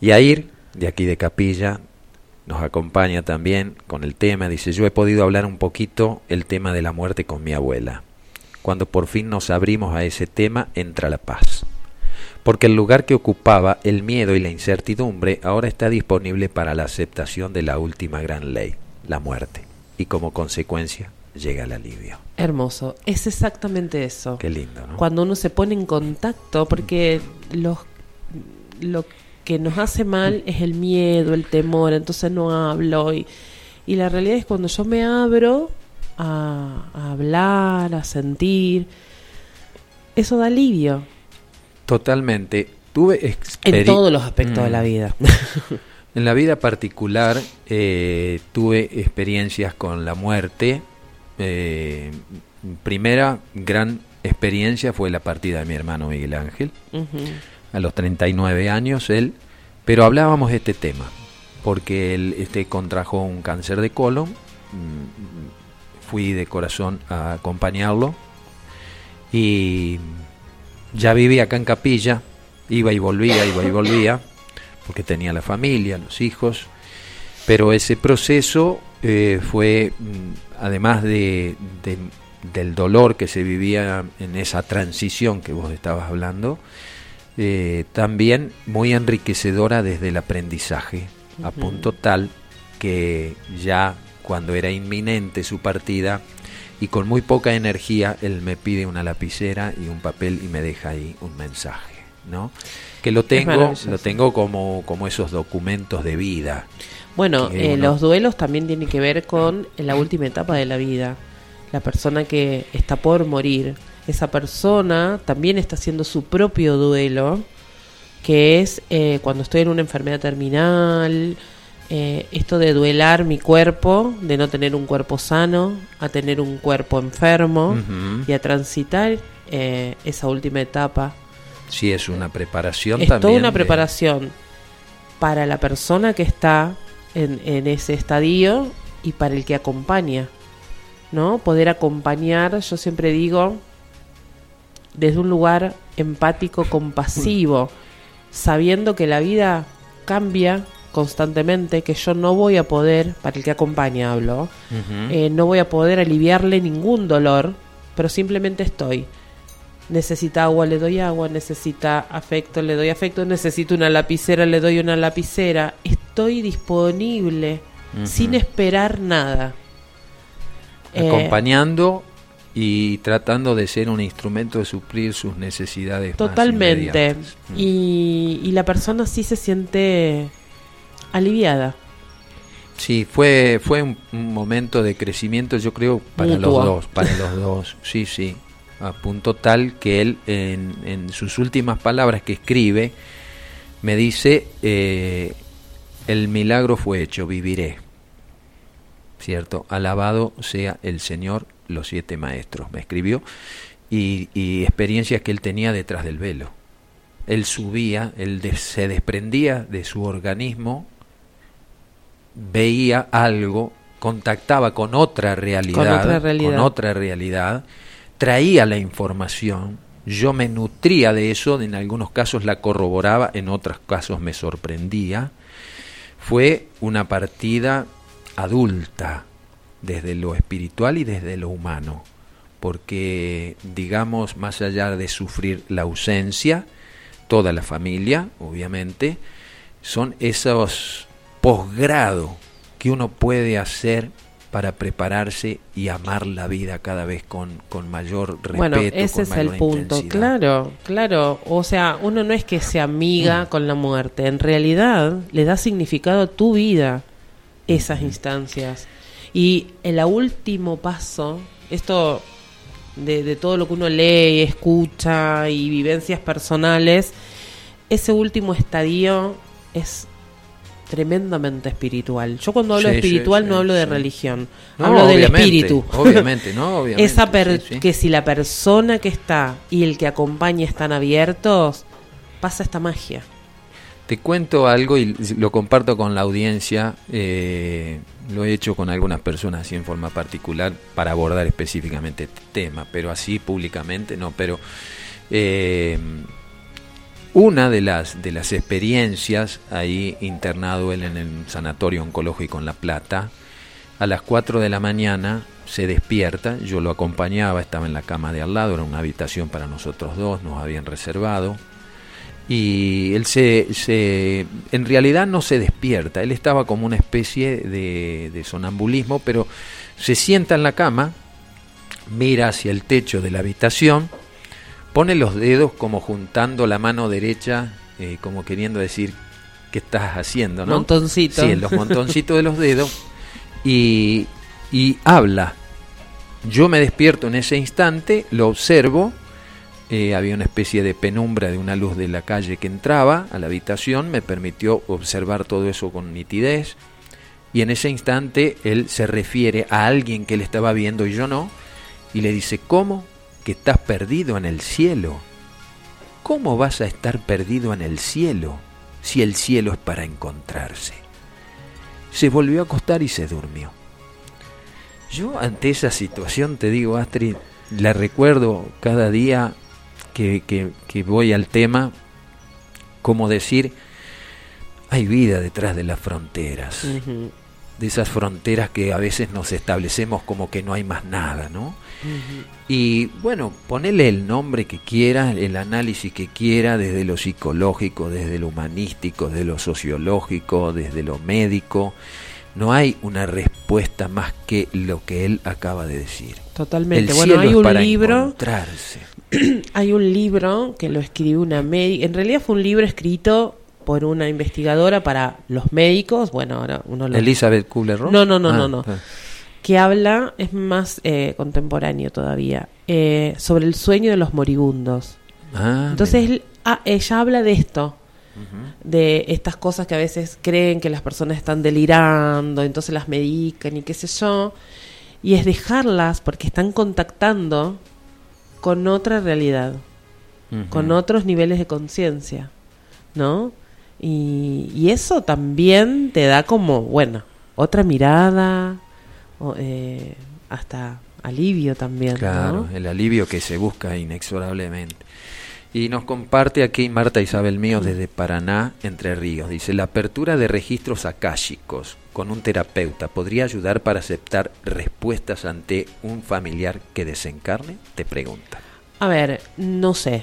Y Air, de aquí de Capilla, nos acompaña también con el tema. Dice, yo he podido hablar un poquito el tema de la muerte con mi abuela. Cuando por fin nos abrimos a ese tema, entra la paz. Porque el lugar que ocupaba el miedo y la incertidumbre ahora está disponible para la aceptación de la última gran ley, la muerte. Y como consecuencia llega el alivio. Hermoso, es exactamente eso. Qué lindo, ¿no? Cuando uno se pone en contacto, porque los, lo que nos hace mal es el miedo, el temor, entonces no hablo. Y, y la realidad es cuando yo me abro a, hablar, a sentir, eso da alivio. Totalmente. Tuve en todos los aspectos de la mm. vida. en la vida particular eh, tuve experiencias con la muerte. Eh, primera gran experiencia fue la partida de mi hermano Miguel Ángel a los 39 años él, pero hablábamos de este tema, porque él este, contrajo un cáncer de colon, mm, fui de corazón a acompañarlo. Y ya vivía acá en Capilla, iba y volvía, iba y volvía, porque tenía la familia, los hijos, pero ese proceso eh, fue, mm, además de, del dolor que se vivía en esa transición que vos estabas hablando, eh, también muy enriquecedora desde el aprendizaje, a punto tal que ya cuando era inminente su partida y con muy poca energía, él me pide una lapicera y un papel y me deja ahí un mensaje, ¿no? Que lo tengo, lo tengo como, como esos documentos de vida. Bueno, eh, los duelos también tienen que ver con la última etapa de la vida, la persona que está por morir esa persona también está haciendo su propio duelo, que es eh, cuando estoy en una enfermedad terminal, eh, esto de duelar mi cuerpo, de no tener un cuerpo sano, a tener un cuerpo enfermo y a transitar eh, esa última etapa. Sí, es una preparación es toda una preparación para la persona que está en, en ese estadio y para el que acompaña. ¿no? Poder acompañar, yo siempre digo, desde un lugar empático, compasivo, sabiendo que la vida cambia constantemente, que yo no voy a poder, para el que acompaña hablo, eh, no voy a poder aliviarle ningún dolor, pero simplemente estoy. Necesita agua, le doy agua, necesita afecto, le doy afecto, necesito una lapicera, le doy una lapicera. Estoy disponible sin esperar nada. Acompañando y tratando de ser un instrumento de suplir sus necesidades. Totalmente. Mm. Y, y la persona sí se siente aliviada. Sí, fue, fue un, un momento de crecimiento, yo creo, para los dos, para los dos, sí, sí, a punto tal que él en, en sus últimas palabras que escribe me dice, eh, el milagro fue hecho, viviré, ¿cierto? Alabado sea el Señor, los siete maestros, me escribió, y, y experiencias que él tenía detrás del velo. Él subía, él de- se desprendía de su organismo veía algo, contactaba con otra realidad, otra realidad. con otra realidad, traía la información, yo me nutría de eso, en algunos casos la corroboraba, en otros casos me sorprendía. Fue una partida adulta, desde lo espiritual y desde lo humano, porque digamos, más allá de sufrir la ausencia, toda la familia, obviamente, son esos posgrado que uno puede hacer para prepararse y amar la vida cada vez con, con mayor respeto. bueno, ese con es el punto. intensidad. Claro, claro. O sea, uno no es que se amiga con la muerte. En realidad, le da significado a tu vida esas instancias. Y el último paso, esto de, de todo lo que uno lee, escucha y vivencias personales, ese último estadio es tremendamente espiritual. Yo cuando hablo de Sí, espiritual sí, no hablo de religión, No, hablo del espíritu. Obviamente, no, obviamente. Esa que si la persona que está y el que acompaña están abiertos, pasa esta magia. Te cuento algo y lo comparto con la audiencia. eh, lo he hecho con algunas personas así en forma particular para abordar específicamente este tema, pero así públicamente no. Pero eh, una de las de las experiencias ahí internado él en el sanatorio oncológico en La Plata, a las 4 de la mañana se despierta, yo lo acompañaba, estaba en la cama de al lado, era una habitación para nosotros dos, nos habían reservado y él se, se en realidad no se despierta él estaba como una especie de, de sonambulismo pero se sienta en la cama mira hacia el techo de la habitación pone los dedos como juntando la mano derecha eh, como queriendo decir qué estás haciendo no Montoncito. sí los montoncitos de los dedos. Y, y habla. Yo me despierto en ese instante lo observo. Eh, había una especie de penumbra de una luz de la calle que entraba a la habitación, me permitió observar todo eso con nitidez. Y en ese instante él se refiere a alguien que él estaba viendo y yo no, y le dice, ¿cómo? Que estás perdido en el cielo. ¿Cómo vas a estar perdido en el cielo si el cielo es para encontrarse? Se volvió a acostar y se durmió. Yo ante esa situación, te digo, Astrid, la recuerdo cada día que, que, que voy al tema, como decir, hay vida detrás de las fronteras, de esas fronteras que a veces nos establecemos como que no hay más nada, ¿no? Y bueno, ponele el nombre que quiera, el análisis que quiera, desde lo psicológico, desde lo humanístico, desde lo sociológico, desde lo médico. No hay una respuesta más que lo que él acaba de decir. Totalmente. El bueno, cielo hay es un para libro, encontrarse. hay un libro que lo escribió una médica. En realidad fue un libro escrito por una investigadora para los médicos. Bueno, ahora uno lo Elizabeth Kubler-Ross. No, no, no, Ah, no, no. ah. Que habla, es más eh, contemporáneo todavía, eh, sobre el sueño de los moribundos. Ah, Entonces él- ah, ella habla de esto, de estas cosas que a veces creen que las personas están delirando, entonces las medican y qué sé yo, y es dejarlas porque están contactando con otra realidad, con otros niveles de conciencia, ¿no? Y, y eso también te da como, bueno, otra mirada, eh, hasta alivio también, Claro, ¿no? el alivio que se busca inexorablemente. Y nos comparte aquí Marta Isabel Mío desde Paraná, Entre Ríos. Dice, la apertura de registros akáshicos con un terapeuta podría ayudar para aceptar respuestas ante un familiar que desencarne, te pregunta. A ver, no sé.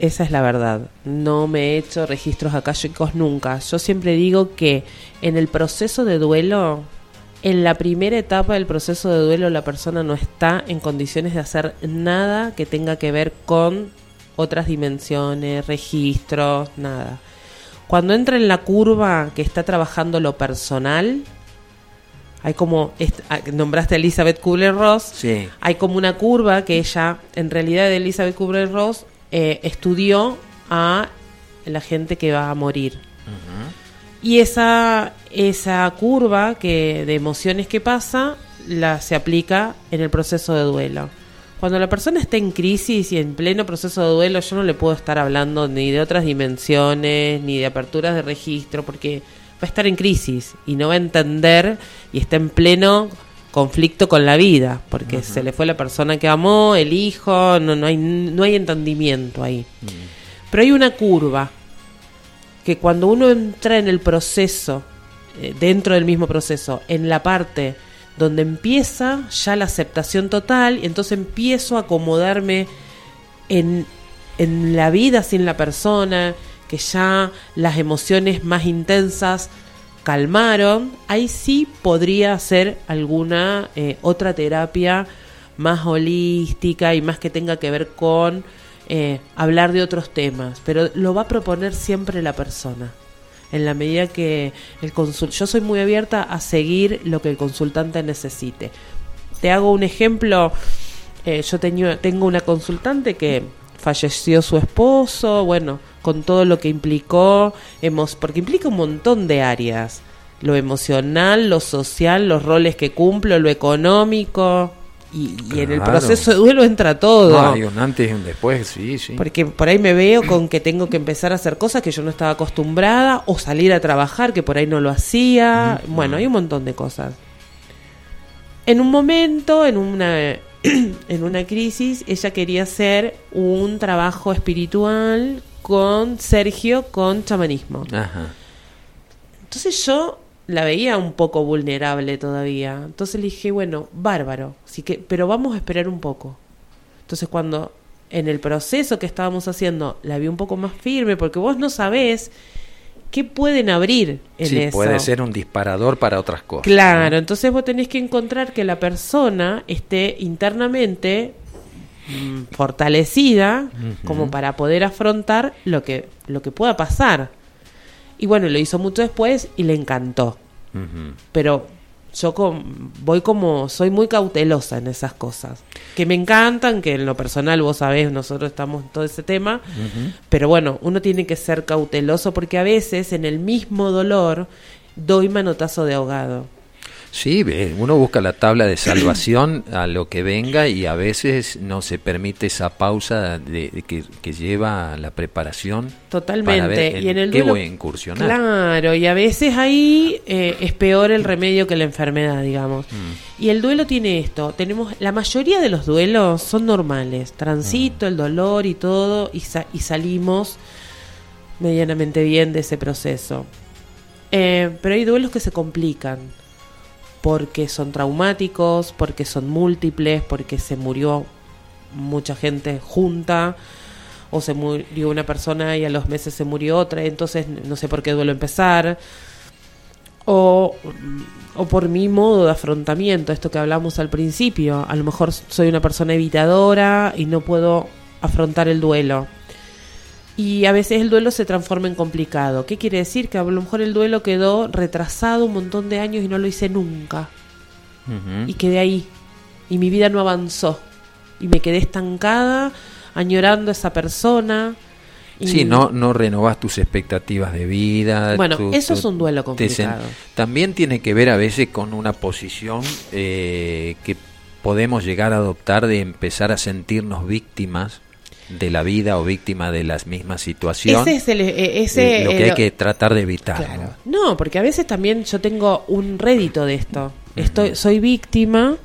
Esa es la verdad. No me he hecho registros akáshicos nunca. Yo siempre digo que en el proceso de duelo en la primera etapa del proceso de duelo la persona no está en condiciones de hacer nada que tenga que ver con otras dimensiones, registros, nada. Cuando entra en la curva que está trabajando lo personal, hay como, ah, nombraste a Elizabeth Kubler-Ross, sí. hay como una curva que ella, en realidad Elizabeth Kubler-Ross, eh, estudió a la gente que va a morir. Y esa, esa curva que, de emociones que pasa, la se aplica en el proceso de duelo. Cuando la persona está en crisis y en pleno proceso de duelo, yo no le puedo estar hablando ni de otras dimensiones, ni de aperturas de registro, porque va a estar en crisis y no va a entender y está en pleno conflicto con la vida, porque se le fue la persona que amó, el hijo, no, no, hay, no hay entendimiento ahí. Mm. Pero hay una curva que cuando uno entra en el proceso, eh, dentro del mismo proceso, en la parte donde empieza ya la aceptación total y entonces empiezo a acomodarme en, en la vida sin la persona, que ya las emociones más intensas calmaron, ahí sí podría hacer alguna eh, otra terapia más holística y más que tenga que ver con eh, hablar de otros temas, pero lo va a proponer siempre la persona. En la medida que el consult yo soy muy abierta a seguir lo que el consultante necesite. Te hago un ejemplo, eh, yo tengo una consultante que falleció su esposo, bueno, con todo lo que implicó, hemos, porque implica un montón de áreas, lo emocional, lo social, los roles que cumplo, lo económico, y, en el proceso de duelo entra todo. hay un antes y un después, sí, sí. Porque por ahí me veo con que tengo que empezar a hacer cosas que yo no estaba acostumbrada, o salir a trabajar, que por ahí no lo hacía. Bueno, hay un montón de cosas. En un momento, en una, en una crisis, ella quería hacer un trabajo espiritual con Sergio, con chamanismo. Ajá. Entonces yo la veía un poco vulnerable todavía. Entonces le dije, bueno, bárbaro, así que, pero vamos a esperar un poco. Entonces cuando en el proceso que estábamos haciendo la vi un poco más firme, porque vos no sabés qué pueden abrir en sí, puede ser un disparador para otras cosas. Claro, entonces vos tenés que encontrar que la persona esté internamente mm, fortalecida como para poder afrontar lo que, lo que pueda pasar. Y bueno, lo hizo mucho después y le encantó. Pero yo voy como, soy muy cautelosa en esas cosas. Que me encantan, que en lo personal, vos sabés, nosotros estamos en todo ese tema. Pero bueno, uno tiene que ser cauteloso porque a veces en el mismo dolor doy manotazo de ahogado. Sí, uno busca la tabla de salvación a lo que venga y a veces no se permite esa pausa de, que, lleva la preparación. Totalmente. y en el qué voy a incursionar. Claro, y a veces ahí eh, es peor el remedio que la enfermedad, digamos. Mm. Y el duelo tiene esto. Tenemos la mayoría de los duelos son normales, transito, mm. el dolor y todo, y, y salimos medianamente bien de ese proceso. Eh, pero hay duelos que se complican porque son traumáticos, porque son múltiples, porque se murió mucha gente junta o se murió una persona y a los meses se murió otra, entonces no sé por qué duelo empezar. O, o por mi modo de afrontamiento, esto que hablamos al principio, a lo mejor soy una persona evitadora y no puedo afrontar el duelo. Y a veces el duelo se transforma en complicado. ¿Qué quiere decir? Que a lo mejor el duelo quedó retrasado un montón de años y no lo hice nunca. Y quedé ahí. Y mi vida no avanzó. Y me quedé estancada, añorando a esa persona. Y sí, no, no renovás tus expectativas de vida. Bueno, eso es un duelo complicado. También tiene que ver a veces con una posición eh, que podemos llegar a adoptar de empezar a sentirnos víctimas de la vida o víctima de las mismas situaciones. Ese es el, eh, ese, lo que hay que tratar de evitar. ¿no? porque a veces también yo tengo un rédito de esto. Estoy, soy víctima,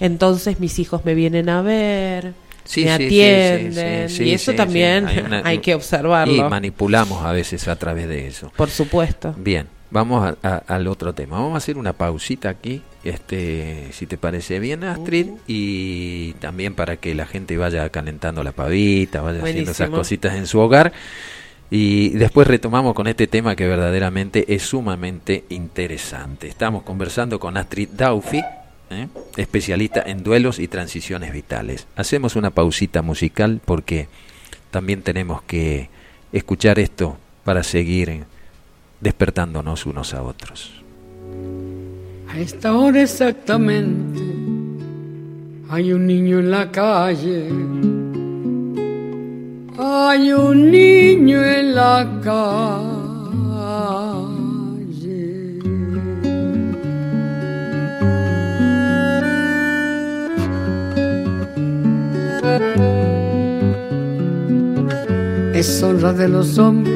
entonces mis hijos me vienen a ver. me atienden y eso también hay, que observarlo. Y manipulamos a veces a través de eso. Por supuesto. Bien, vamos al otro tema. Vamos a hacer una pausita aquí este, si te parece bien, Astrid, y también para que la gente vaya calentando la pavita, vaya haciendo esas cositas en su hogar. Y después retomamos con este tema que verdaderamente es sumamente interesante. Estamos conversando con Astrid Daufi, ¿eh? especialista en duelos y transiciones vitales. Hacemos una pausita musical porque también tenemos que escuchar esto para seguir despertándonos unos a otros. A esta hora exactamente hay un niño en la calle. Hay un niño en la calle. Es honra de los hombres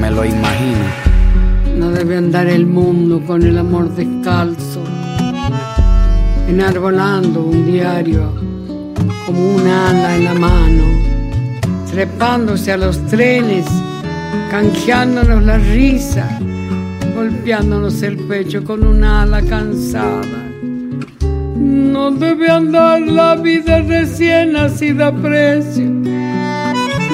me lo imagino. No debe andar el mundo con el amor descalzo, enarbolando un diario como un ala en la mano, trepándose a los trenes, canjeándonos la risa, golpeándonos el pecho con un ala cansada. No debe andar la vida recién nacida a precio.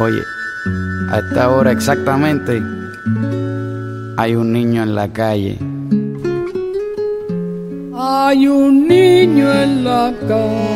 Oye, a esta hora exactamente hay un niño en la calle. Hay un niño en la calle.